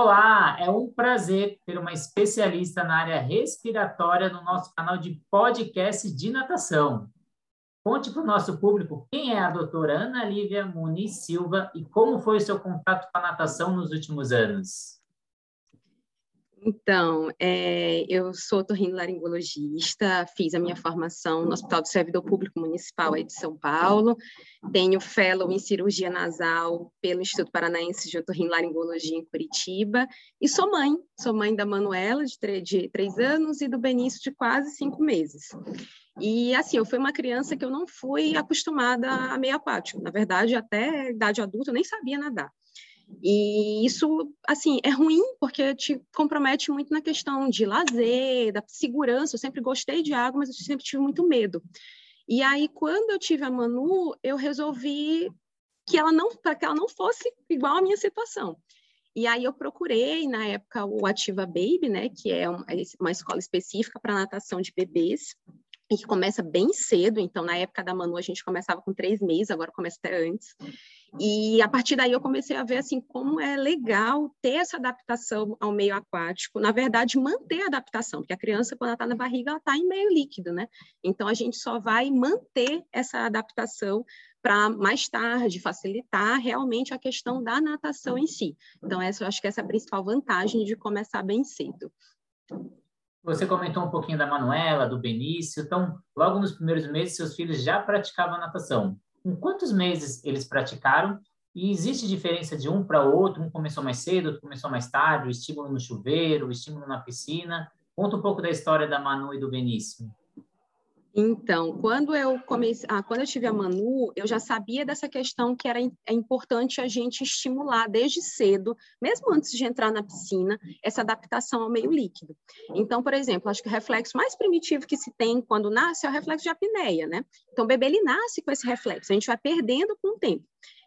Olá, é um prazer ter uma especialista na área respiratória no nosso canal de podcast de natação. Conte para o nosso público quem é a doutora Ana Lívia Muniz Silva e como foi o seu contato com a natação nos últimos anos. Então, é, eu sou torrinolaringologista, fiz a minha formação no Hospital do Servidor Público Municipal aí de São Paulo, tenho fellow em cirurgia nasal pelo Instituto Paranaense de Otorrinolaringologia em Curitiba, e sou mãe, sou mãe da Manuela, de, de três anos, e do Benício, de quase cinco meses. E assim, eu fui uma criança que eu não fui acostumada a meio aquático. Na verdade, até idade adulta eu nem sabia nadar. E isso, assim, é ruim porque te compromete muito na questão de lazer, da segurança. Eu sempre gostei de água, mas eu sempre tive muito medo. E aí, quando eu tive a Manu, eu resolvi que ela não, para que ela não fosse igual à minha situação. E aí eu procurei, na época, o Ativa Baby, né, que é uma escola específica para natação de bebês, e que começa bem cedo. Então, na época da Manu, a gente começava com três meses, agora começa até antes. E a partir daí eu comecei a ver assim como é legal ter essa adaptação ao meio aquático, na verdade manter a adaptação, porque a criança quando ela está na barriga ela está em meio líquido, né? Então a gente só vai manter essa adaptação para mais tarde facilitar realmente a questão da natação em si. Então essa eu acho que essa é a principal vantagem de começar bem cedo. Você comentou um pouquinho da Manuela, do Benício, então logo nos primeiros meses seus filhos já praticavam natação em quantos meses eles praticaram e existe diferença de um para outro? Um começou mais cedo, outro começou mais tarde, o estímulo no chuveiro, o estímulo na piscina. Conta um pouco da história da Manu e do Benício. Então, quando eu comecei, ah, quando eu tive a Manu, eu já sabia dessa questão que era é importante a gente estimular desde cedo, mesmo antes de entrar na piscina, essa adaptação ao meio líquido. Então, por exemplo, acho que o reflexo mais primitivo que se tem quando nasce é o reflexo de apneia, né? Então, o bebê ele nasce com esse reflexo, a gente vai perdendo com o tempo.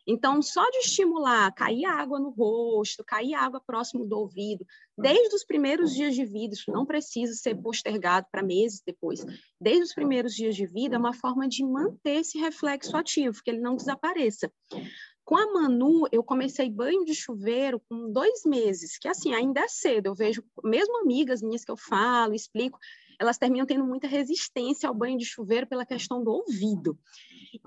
Então, só de estimular, cair água no rosto, cair água próximo do ouvido, desde os primeiros dias de vida, isso não precisa ser postergado para meses depois, desde os primeiros dias de vida, é uma forma de manter esse reflexo ativo, que ele não desapareça. Com a Manu, eu comecei banho de chuveiro com dois meses, que assim, ainda é cedo. Eu vejo, mesmo amigas minhas que eu falo, explico, elas terminam tendo muita resistência ao banho de chuveiro pela questão do ouvido.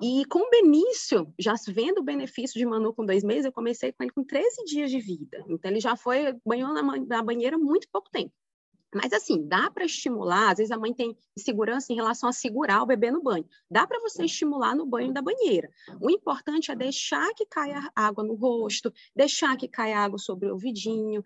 E com o Benício, já vendo o benefício de Manu com dois meses, eu comecei com ele com 13 dias de vida. Então, ele já foi, banhou na, na banheira muito pouco tempo. Mas assim, dá para estimular, às vezes a mãe tem insegurança em relação a segurar o bebê no banho. Dá para você estimular no banho da banheira. O importante é deixar que caia água no rosto, deixar que caia água sobre o ouvidinho.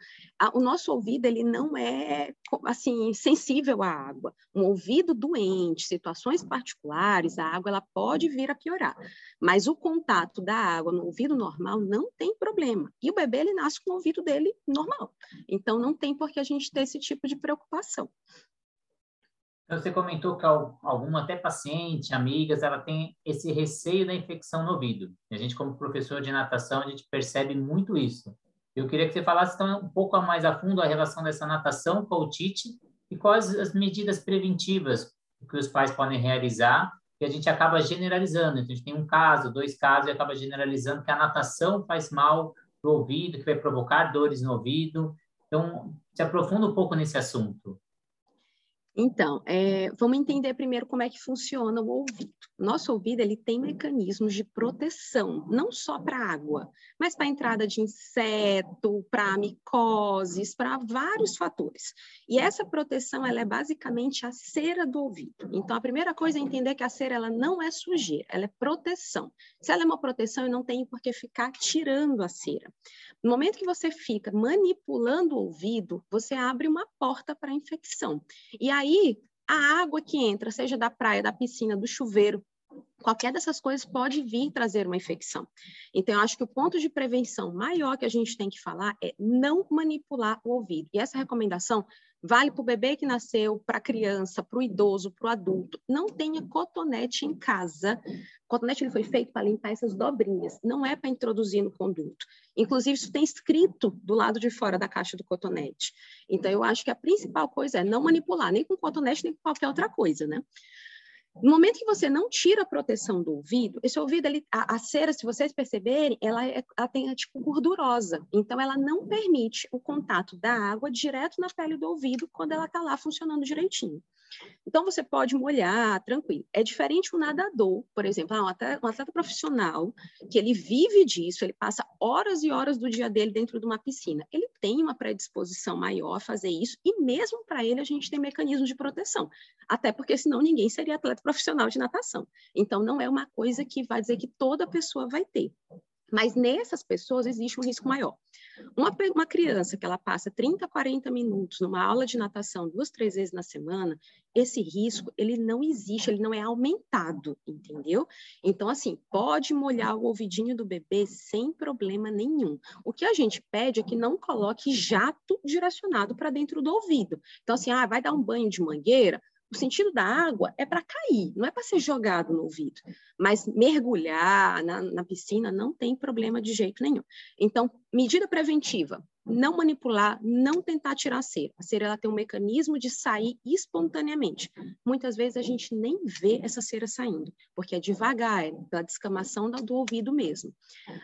O nosso ouvido, ele não é assim sensível à água. Um ouvido doente, situações particulares, a água ela pode vir a piorar. Mas o contato da água no ouvido normal não tem problema. E o bebê ele nasce com o ouvido dele normal. Então não tem por que a gente ter esse tipo de preocupação preocupação. Então, você comentou que alguma até paciente, amigas, ela tem esse receio da infecção no ouvido. A gente, como professor de natação, a gente percebe muito isso. Eu queria que você falasse então, um pouco mais a fundo a relação dessa natação com a otite e quais as medidas preventivas que os pais podem realizar que a gente acaba generalizando. Então, a gente tem um caso, dois casos e acaba generalizando que a natação faz mal para o ouvido, que vai provocar dores no ouvido. Então, se aprofunda um pouco nesse assunto. Então, é, vamos entender primeiro como é que funciona o ouvido. Nosso ouvido ele tem mecanismos de proteção, não só para água, mas para entrada de inseto, para micoses, para vários fatores. E essa proteção ela é basicamente a cera do ouvido. Então, a primeira coisa é entender que a cera ela não é sujeira, ela é proteção. Se ela é uma proteção, eu não tenho por que ficar tirando a cera. No momento que você fica manipulando o ouvido, você abre uma porta para infecção. E aí aí, a água que entra, seja da praia, da piscina, do chuveiro, qualquer dessas coisas pode vir trazer uma infecção. Então, eu acho que o ponto de prevenção maior que a gente tem que falar é não manipular o ouvido. E essa recomendação Vale para o bebê que nasceu, para a criança, para o idoso, para o adulto. Não tenha cotonete em casa. O cotonete ele foi feito para limpar essas dobrinhas, não é para introduzir no conduto. Inclusive, isso tem escrito do lado de fora da caixa do cotonete. Então, eu acho que a principal coisa é não manipular, nem com cotonete, nem com qualquer outra coisa, né? No momento que você não tira a proteção do ouvido, esse ouvido, ele, a, a cera, se vocês perceberem, ela, é, ela tem é, tipo gordurosa. Então, ela não permite o contato da água direto na pele do ouvido quando ela está lá funcionando direitinho. Então, você pode molhar, tranquilo. É diferente um nadador, por exemplo, ah, um, atleta, um atleta, profissional, que ele vive disso, ele passa horas e horas do dia dele dentro de uma piscina. Ele tem uma predisposição maior a fazer isso, e mesmo para ele a gente tem mecanismos de proteção. Até porque senão ninguém seria atleta profissional de natação. Então, não é uma coisa que vai dizer que toda pessoa vai ter. Mas nessas pessoas existe um risco maior. Uma, uma, criança que ela passa 30, 40 minutos numa aula de natação duas, três vezes na semana, esse risco, ele não existe, ele não é aumentado, entendeu? Então, assim, pode molhar o ouvidinho do bebê sem problema nenhum. O que a gente pede é que não coloque jato direcionado para dentro do ouvido. Então, assim, ah, vai dar um banho de mangueira, o sentido da água é para cair, não é para ser jogado no ouvido. Mas mergulhar na, na piscina não tem problema de jeito nenhum. Então, medida preventiva: não manipular, não tentar tirar a cera. A cera ela tem um mecanismo de sair espontaneamente. Muitas vezes a gente nem vê essa cera saindo, porque é devagar, é pela descamação do ouvido mesmo.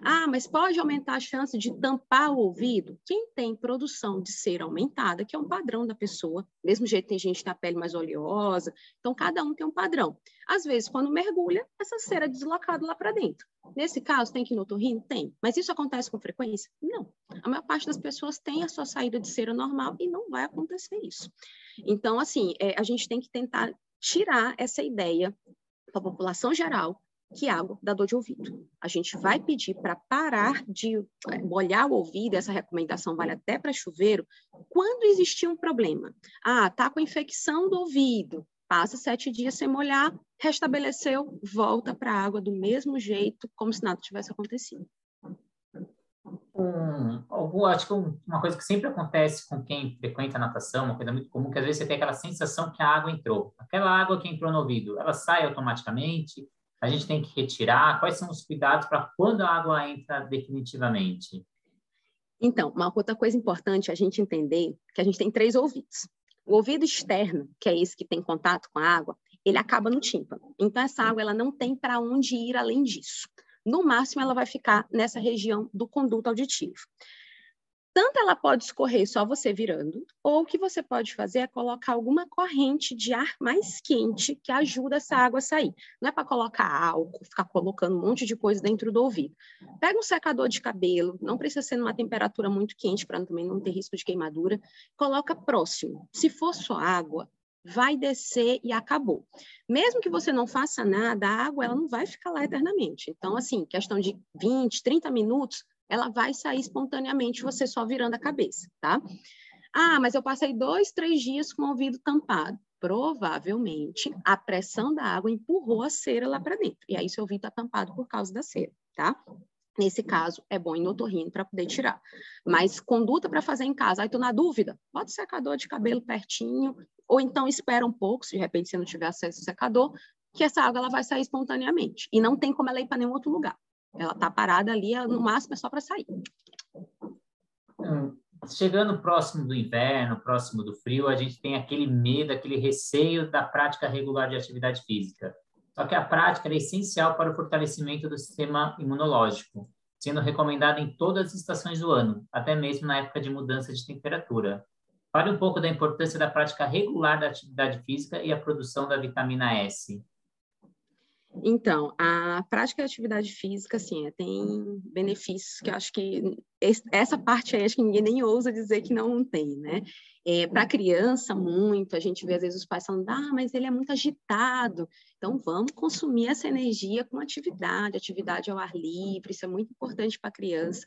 Ah, mas pode aumentar a chance de tampar o ouvido? Quem tem produção de cera aumentada, que é um padrão da pessoa, mesmo jeito tem gente que tem a pele mais oleosa, então cada um tem um padrão. Às vezes, quando mergulha, essa cera é deslocada lá para dentro. Nesse caso, tem que ir no otorrino? Tem. Mas isso acontece com frequência? Não. A maior parte das pessoas tem a sua saída de cera normal e não vai acontecer isso. Então, assim, é, a gente tem que tentar tirar essa ideia para a população geral que água dá dor de ouvido. A gente vai pedir para parar de é, molhar o ouvido, essa recomendação vale até para chuveiro, quando existir um problema. Ah, tá com infecção do ouvido, passa sete dias sem molhar, restabeleceu, volta para a água do mesmo jeito, como se nada tivesse acontecido. Um, acho que uma coisa que sempre acontece com quem frequenta a natação, uma coisa muito comum, que às vezes você tem aquela sensação que a água entrou. Aquela água que entrou no ouvido, ela sai automaticamente, a gente tem que retirar. Quais são os cuidados para quando a água entra definitivamente? Então, uma outra coisa importante é a gente entender que a gente tem três ouvidos. O ouvido externo, que é esse que tem contato com a água, ele acaba no tímpano. Então, essa água ela não tem para onde ir além disso. No máximo, ela vai ficar nessa região do conduto auditivo. Tanto ela pode escorrer só você virando, ou o que você pode fazer é colocar alguma corrente de ar mais quente que ajuda essa água a sair. Não é para colocar álcool, ficar colocando um monte de coisa dentro do ouvido. Pega um secador de cabelo, não precisa ser numa temperatura muito quente para também não ter risco de queimadura. Coloca próximo. Se for só água, vai descer e acabou. Mesmo que você não faça nada, a água ela não vai ficar lá eternamente. Então, assim, questão de 20, 30 minutos, ela vai sair espontaneamente, você só virando a cabeça, tá? Ah, mas eu passei dois, três dias com o ouvido tampado. Provavelmente a pressão da água empurrou a cera lá para dentro. E aí seu ouvido está tampado por causa da cera, tá? Nesse caso, é bom ir no para poder tirar. Mas conduta para fazer em casa. Aí tô na dúvida, bota o secador de cabelo pertinho, ou então espera um pouco, se de repente você não tiver acesso ao secador, que essa água ela vai sair espontaneamente. E não tem como ela ir para nenhum outro lugar. Ela está parada ali, no máximo é só para sair. Hum, chegando próximo do inverno, próximo do frio, a gente tem aquele medo, aquele receio da prática regular de atividade física. Só que a prática é essencial para o fortalecimento do sistema imunológico, sendo recomendada em todas as estações do ano, até mesmo na época de mudança de temperatura. Fale um pouco da importância da prática regular da atividade física e a produção da vitamina S. Então, a prática de atividade física, assim, é, tem benefícios que eu acho que essa parte aí acho que ninguém nem ousa dizer que não tem, né? É, Para criança, muito, a gente vê às vezes os pais falando, ah, mas ele é muito agitado, então vamos consumir essa energia com atividade, atividade ao ar livre, isso é muito importante para a criança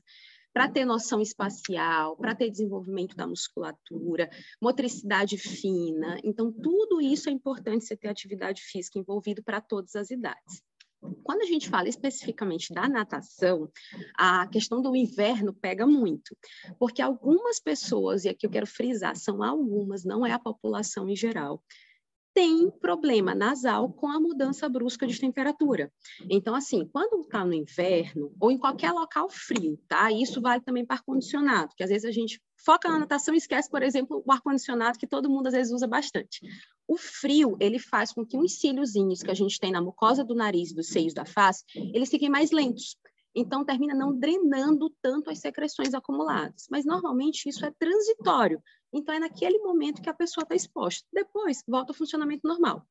para ter noção espacial, para ter desenvolvimento da musculatura, motricidade fina. Então, tudo isso é importante você ter atividade física envolvido para todas as idades. Quando a gente fala especificamente da natação, a questão do inverno pega muito, porque algumas pessoas, e aqui eu quero frisar, são algumas, não é a população em geral, tem problema nasal com a mudança brusca de temperatura. Então, assim, quando está no inverno, ou em qualquer local frio, tá? Isso vale também para ar-condicionado, que às vezes a gente foca na natação e esquece, por exemplo, o ar-condicionado, que todo mundo às vezes usa bastante. O frio, ele faz com que os cíliozinhos que a gente tem na mucosa do nariz, dos seios da face, eles fiquem mais lentos. Então, termina não drenando tanto as secreções acumuladas. Mas, normalmente, isso é transitório. Então, é naquele momento que a pessoa está exposta. Depois, volta ao funcionamento normal.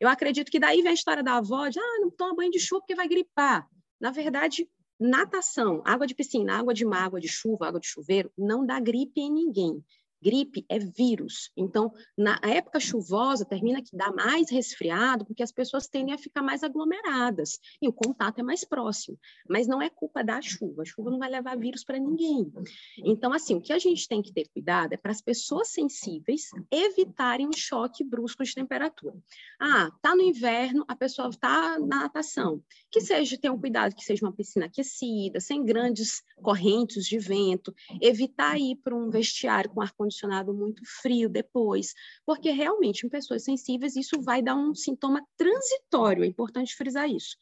Eu acredito que daí vem a história da avó de, ah, não toma banho de chuva porque vai gripar. Na verdade, natação, água de piscina, água de mar, água de chuva, água de chuveiro, não dá gripe em ninguém. Gripe é vírus. Então, na época chuvosa, termina que dá mais resfriado, porque as pessoas tendem a ficar mais aglomeradas e o contato é mais próximo. Mas não é culpa da chuva. A chuva não vai levar vírus para ninguém. Então, assim, o que a gente tem que ter cuidado é para as pessoas sensíveis evitarem um choque brusco de temperatura. Ah, tá no inverno, a pessoa está na natação. Que seja, tenha um cuidado que seja uma piscina aquecida, sem grandes correntes de vento, evitar ir para um vestiário com ar-condicionado ar-condicionado muito frio depois, porque realmente em pessoas sensíveis isso vai dar um sintoma transitório, é importante frisar isso,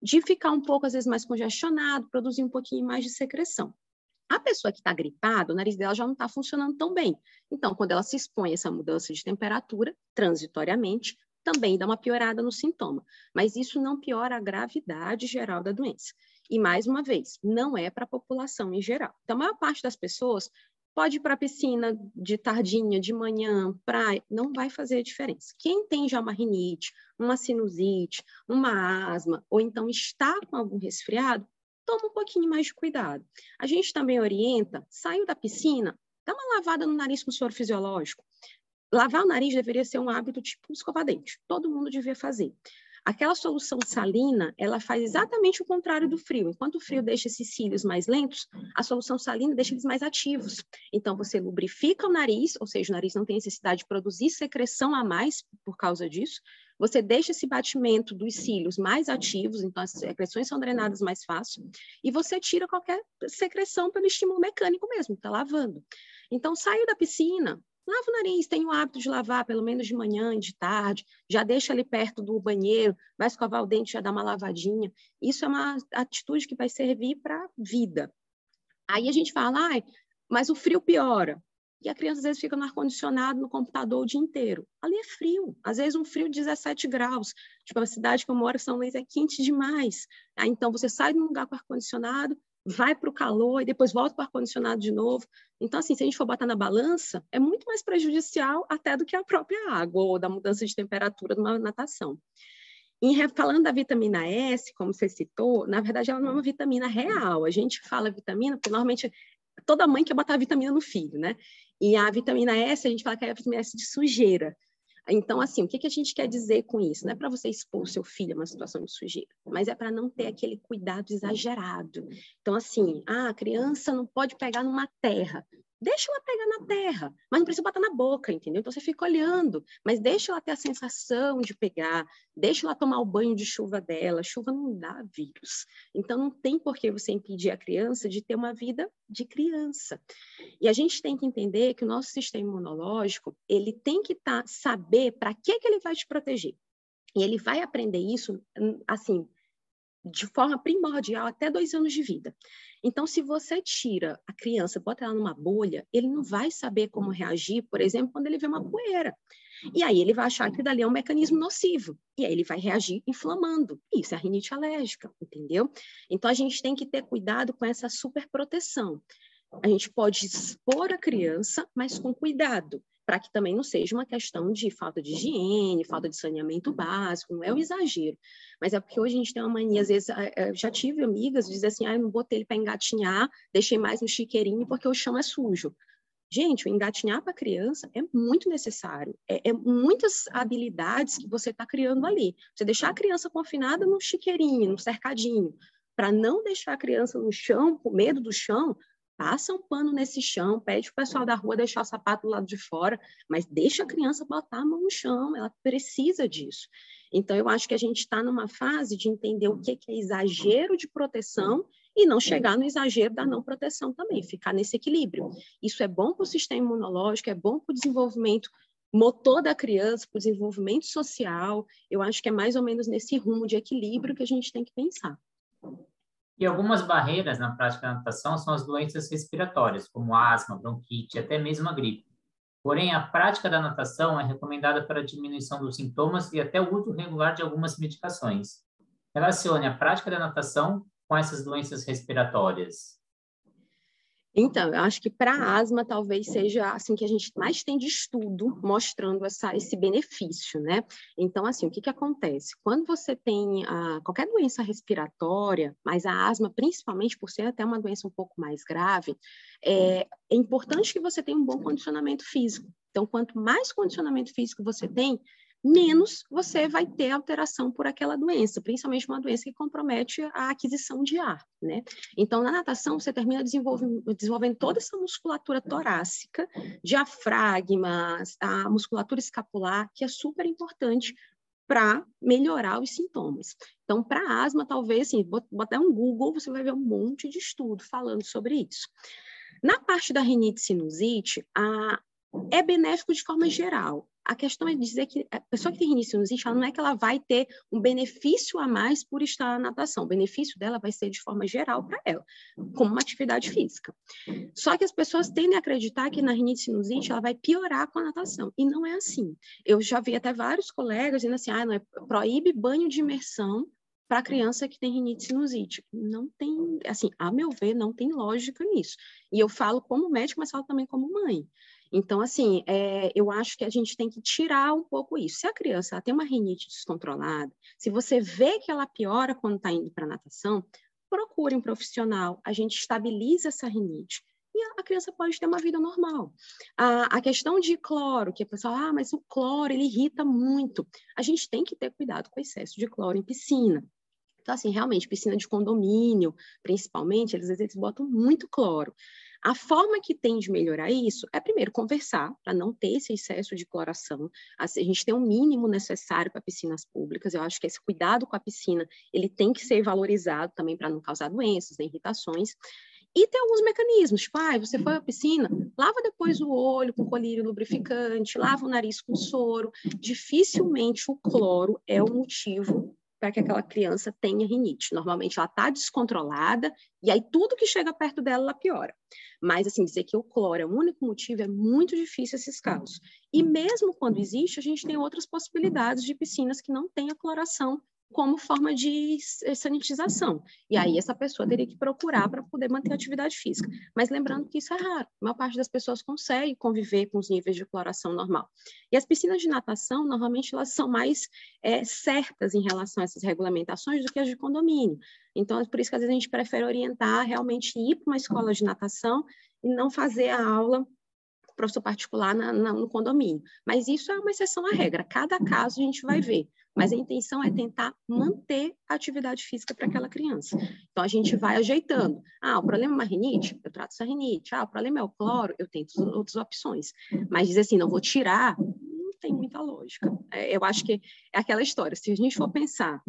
de ficar um pouco às vezes mais congestionado, produzir um pouquinho mais de secreção. A pessoa que está gripada, o nariz dela já não está funcionando tão bem. Então, quando ela se expõe a essa mudança de temperatura, transitoriamente, também dá uma piorada no sintoma. Mas isso não piora a gravidade geral da doença. E, mais uma vez, não é para a população em geral. Então, a maior parte das pessoas Pode ir para a piscina de tardinha, de manhã, praia, não vai fazer diferença. Quem tem já uma rinite, uma sinusite, uma asma, ou então está com algum resfriado, toma um pouquinho mais de cuidado. A gente também orienta, saiu da piscina, dá uma lavada no nariz com soro fisiológico. Lavar o nariz deveria ser um hábito tipo escovar dente. Todo mundo devia fazer. Aquela solução salina, ela faz exatamente o contrário do frio. Enquanto o frio deixa esses cílios mais lentos, a solução salina deixa eles mais ativos. Então, você lubrifica o nariz, ou seja, o nariz não tem necessidade de produzir secreção a mais por causa disso. Você deixa esse batimento dos cílios mais ativos, então as secreções são drenadas mais fácil, e você tira qualquer secreção pelo estímulo mecânico mesmo, está lavando. Então, saiu da piscina, Lava o nariz, tem o hábito de lavar pelo menos de manhã e de tarde, já deixa ali perto do banheiro, vai escovar o dente, já dá uma lavadinha. Isso é uma atitude que vai servir para a vida. Aí a gente fala, ah, mas o frio piora. E a criança às vezes fica no ar-condicionado, no computador o dia inteiro. Ali é frio, às vezes um frio de 17 graus. Tipo, a cidade que eu moro, São Luís, é quente demais. Aí, então, você sai de um lugar com ar-condicionado, vai para o calor e depois volta para o ar-condicionado de novo. Então, assim, se a gente for botar na balança, é muito mais prejudicial até do que a própria água ou da mudança de temperatura de uma natação. E falando da vitamina S, como você citou, na verdade ela não é uma vitamina real. A gente fala vitamina porque normalmente toda mãe quer botar vitamina no filho, né? E a vitamina S, a gente fala que é a vitamina S de sujeira. Então, assim, o que, que a gente quer dizer com isso? Não é para você expor seu filho a uma situação de sujeira, mas é para não ter aquele cuidado exagerado. Então, assim, ah, a criança não pode pegar numa terra deixa ela pegar na terra, mas não precisa botar na boca, entendeu? Então você fica olhando, mas deixa ela ter a sensação de pegar, deixa ela tomar o banho de chuva dela. Chuva não dá vírus. Então não tem por que você impedir a criança de ter uma vida de criança. E a gente tem que entender que o nosso sistema imunológico, ele tem que tá, saber para que, que ele vai te proteger. E ele vai aprender isso, hum, assim, de forma primordial até dois anos de vida. Então, se você tira a criança, bota ela numa bolha, ele não vai saber como reagir, por exemplo, quando ele vê uma poeira. E aí ele vai achar que dali é um mecanismo nocivo. E aí ele vai reagir inflamando. Isso é rinite alérgica, entendeu? Então, a gente tem que ter cuidado com essa superproteção. A gente pode expor a criança, mas com cuidado para que também não seja uma questão de falta de higiene, falta de saneamento básico, não é o exagero. Mas é porque hoje a gente tem uma mania, às vezes, eh, eh, já tive amigas dizer assim, ah, eu não botei ele para engatinhar, deixei mais no chiqueirinho porque o chão é sujo. Gente, o engatinhar para criança é muito necessário. É, é muitas habilidades que você está criando ali. Você deixar a criança confinada no chiqueirinho, no cercadinho, para não deixar a criança no chão, com medo do chão, passa um pano nesse chão, pede o pessoal da rua deixar o sapato do lado de fora, mas deixa a criança botar a mão no chão, ela precisa disso. Então, eu acho que a gente está numa fase de entender o que, é exagero de proteção e não chegar no exagero da não proteção também, ficar nesse equilíbrio. Isso é bom para o sistema imunológico, é bom para o desenvolvimento motor da criança, para o desenvolvimento social. Eu acho que é mais ou menos nesse rumo de equilíbrio que a gente tem que pensar. E algumas barreiras na prática da natação são as doenças respiratórias, como asma, bronquite, até mesmo a gripe. Porém, a prática da natação é recomendada para a diminuição dos sintomas e até o uso regular de algumas medicações. Relacione a prática da natação com essas doenças respiratórias. Então, eu acho que para asma talvez seja assim que a gente mais tem de estudo mostrando essa, esse benefício, né? Então, assim, o que, que acontece? Quando você tem a, qualquer doença respiratória, mas a asma, principalmente por ser até uma doença um pouco mais grave, é, é importante que você tenha um bom condicionamento físico. Então, quanto mais condicionamento físico você tem, menos você vai ter alteração por aquela doença, principalmente uma doença que compromete a aquisição de ar, né? Então, na natação, você termina desenvolvendo, desenvolvendo toda essa musculatura torácica, diafragma, a musculatura escapular, que é super importante para melhorar os sintomas. Então, para asma, talvez, assim, botar um Google, você vai ver um monte de estudo falando sobre isso. Na parte da rinite sinusite, a, é benéfico de forma geral. A questão é dizer que a pessoa que tem rinite ela não é que ela vai ter um benefício a mais por estar na natação. O benefício dela vai ser de forma geral para ela, como uma atividade física. Só que as pessoas tendem a acreditar que na rinite sinusite ela vai piorar com a natação. E não é assim. Eu já vi até vários colegas dizendo assim, ah, não é, proíbe banho de imersão para criança que tem rinite sinusite. Não tem, assim, a meu ver, não tem lógica nisso. E eu falo como médico, mas falo também como mãe. Então, assim, é, eu acho que a gente tem que tirar um pouco isso. Se a criança tem uma rinite descontrolada, se você vê que ela piora quando está indo para natação, procure um profissional, a gente estabiliza essa rinite e a criança pode ter uma vida normal. A, a, questão de cloro, que a pessoa, ah, mas o cloro, ele irrita muito. A gente tem que ter cuidado com o excesso de cloro em piscina. Então, assim, realmente, piscina de condomínio, principalmente, eles às vezes botam muito cloro. A forma que tem de melhorar isso é, primeiro, conversar, para não ter esse excesso de cloração. A gente tem um mínimo necessário para piscinas públicas. Eu acho que esse cuidado com a piscina, ele tem que ser valorizado também para não causar doenças, né, irritações. E tem alguns mecanismos, tipo, ah, você foi à piscina, lava depois o olho com colírio lubrificante, lava o nariz com soro. Dificilmente o cloro é o motivo para que aquela criança tenha rinite. Normalmente ela está descontrolada e aí tudo que chega perto dela ela piora. Mas assim dizer que o cloro é o único motivo é muito difícil esses casos. E mesmo quando existe, a gente tem outras possibilidades de piscinas que não têm a cloração como forma de sanitização. E aí essa pessoa teria que procurar para poder manter a atividade física. Mas lembrando que isso é raro. A maior parte das pessoas consegue conviver com os níveis de cloração normal. E as piscinas de natação, normalmente, elas são mais é, certas em relação a essas regulamentações do que as de condomínio. Então, é por isso que às vezes a gente prefere orientar realmente ir para uma escola de natação e não fazer a aula professor particular na, na, no condomínio. Mas isso é uma exceção à regra. Cada caso a gente vai ver. Mas a intenção é tentar manter a atividade física para aquela criança. Então a gente vai ajeitando. Ah, o problema é uma rinite? Eu trato essa rinite. Ah, o problema é o cloro? Eu tento outras opções. Mas dizer assim, não vou tirar, não tem muita lógica. É, eu acho que é aquela história. Se a gente for pensar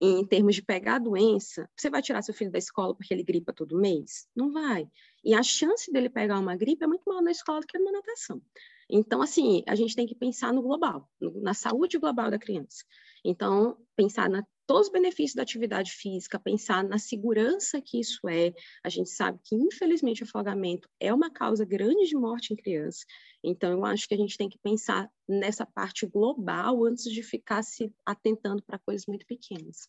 em termos de pegar a doença, você vai tirar seu filho da escola porque ele gripa todo mês? Não vai. E a chance dele pegar uma gripe é muito maior na escola do que numa natação. Então, assim, a gente tem que pensar no global, na saúde global da criança. Então, pensar na todos os benefícios da atividade física, pensar na segurança que isso é. A gente sabe que, infelizmente, o afogamento é uma causa grande de morte em criança. Então, eu acho que a gente tem que pensar nessa parte global antes de ficar se atentando para coisas muito pequenas.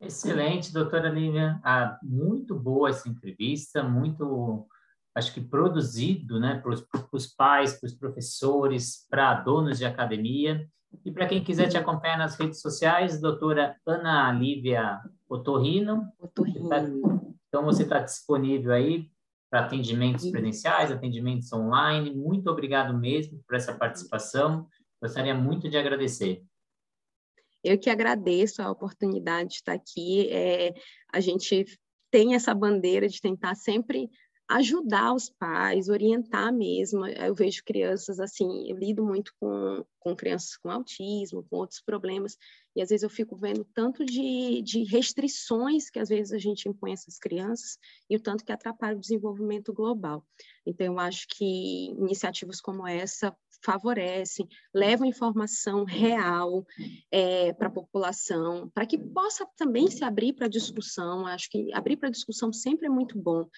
Excelente, doutora Lívia. Ah, muito boa essa entrevista, muito, acho que produzido, né, para os pais, para os professores, para donos de academia. E para quem quiser te acompanhar nas redes sociais, doutora Ana Lívia Otorrino. Otorrino. Tá, então, você está disponível aí para atendimentos presenciais, atendimentos online. Muito obrigado mesmo por essa participação. Gostaria muito de agradecer. Eu que agradeço a oportunidade de estar aqui. É, a gente tem essa bandeira de tentar sempre ajudar os pais, orientar mesmo. Eu vejo crianças assim, eu lido muito com, com crianças com autismo, com outros problemas, e às vezes eu fico vendo tanto de, de restrições que às vezes a gente impõe a essas crianças e o tanto que atrapalha o desenvolvimento global. Então, eu acho que iniciativas como essa favorecem, levam informação real é, para a população, para que possa também se abrir para discussão. Acho que abrir para discussão sempre é muito bom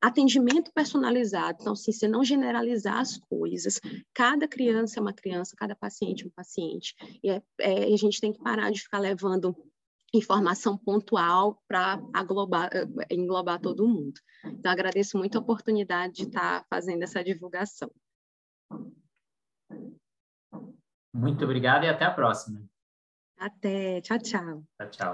atendimento personalizado. Então, assim, você não generalizar as coisas. Cada criança é uma criança, cada paciente é um paciente. E é, é, a gente tem que parar de ficar levando informação pontual para englobar todo mundo. Então, agradeço muito a oportunidade de estar fazendo essa divulgação. Muito obrigado e até a próxima. Até. Tchau, tchau. Tchau, tchau.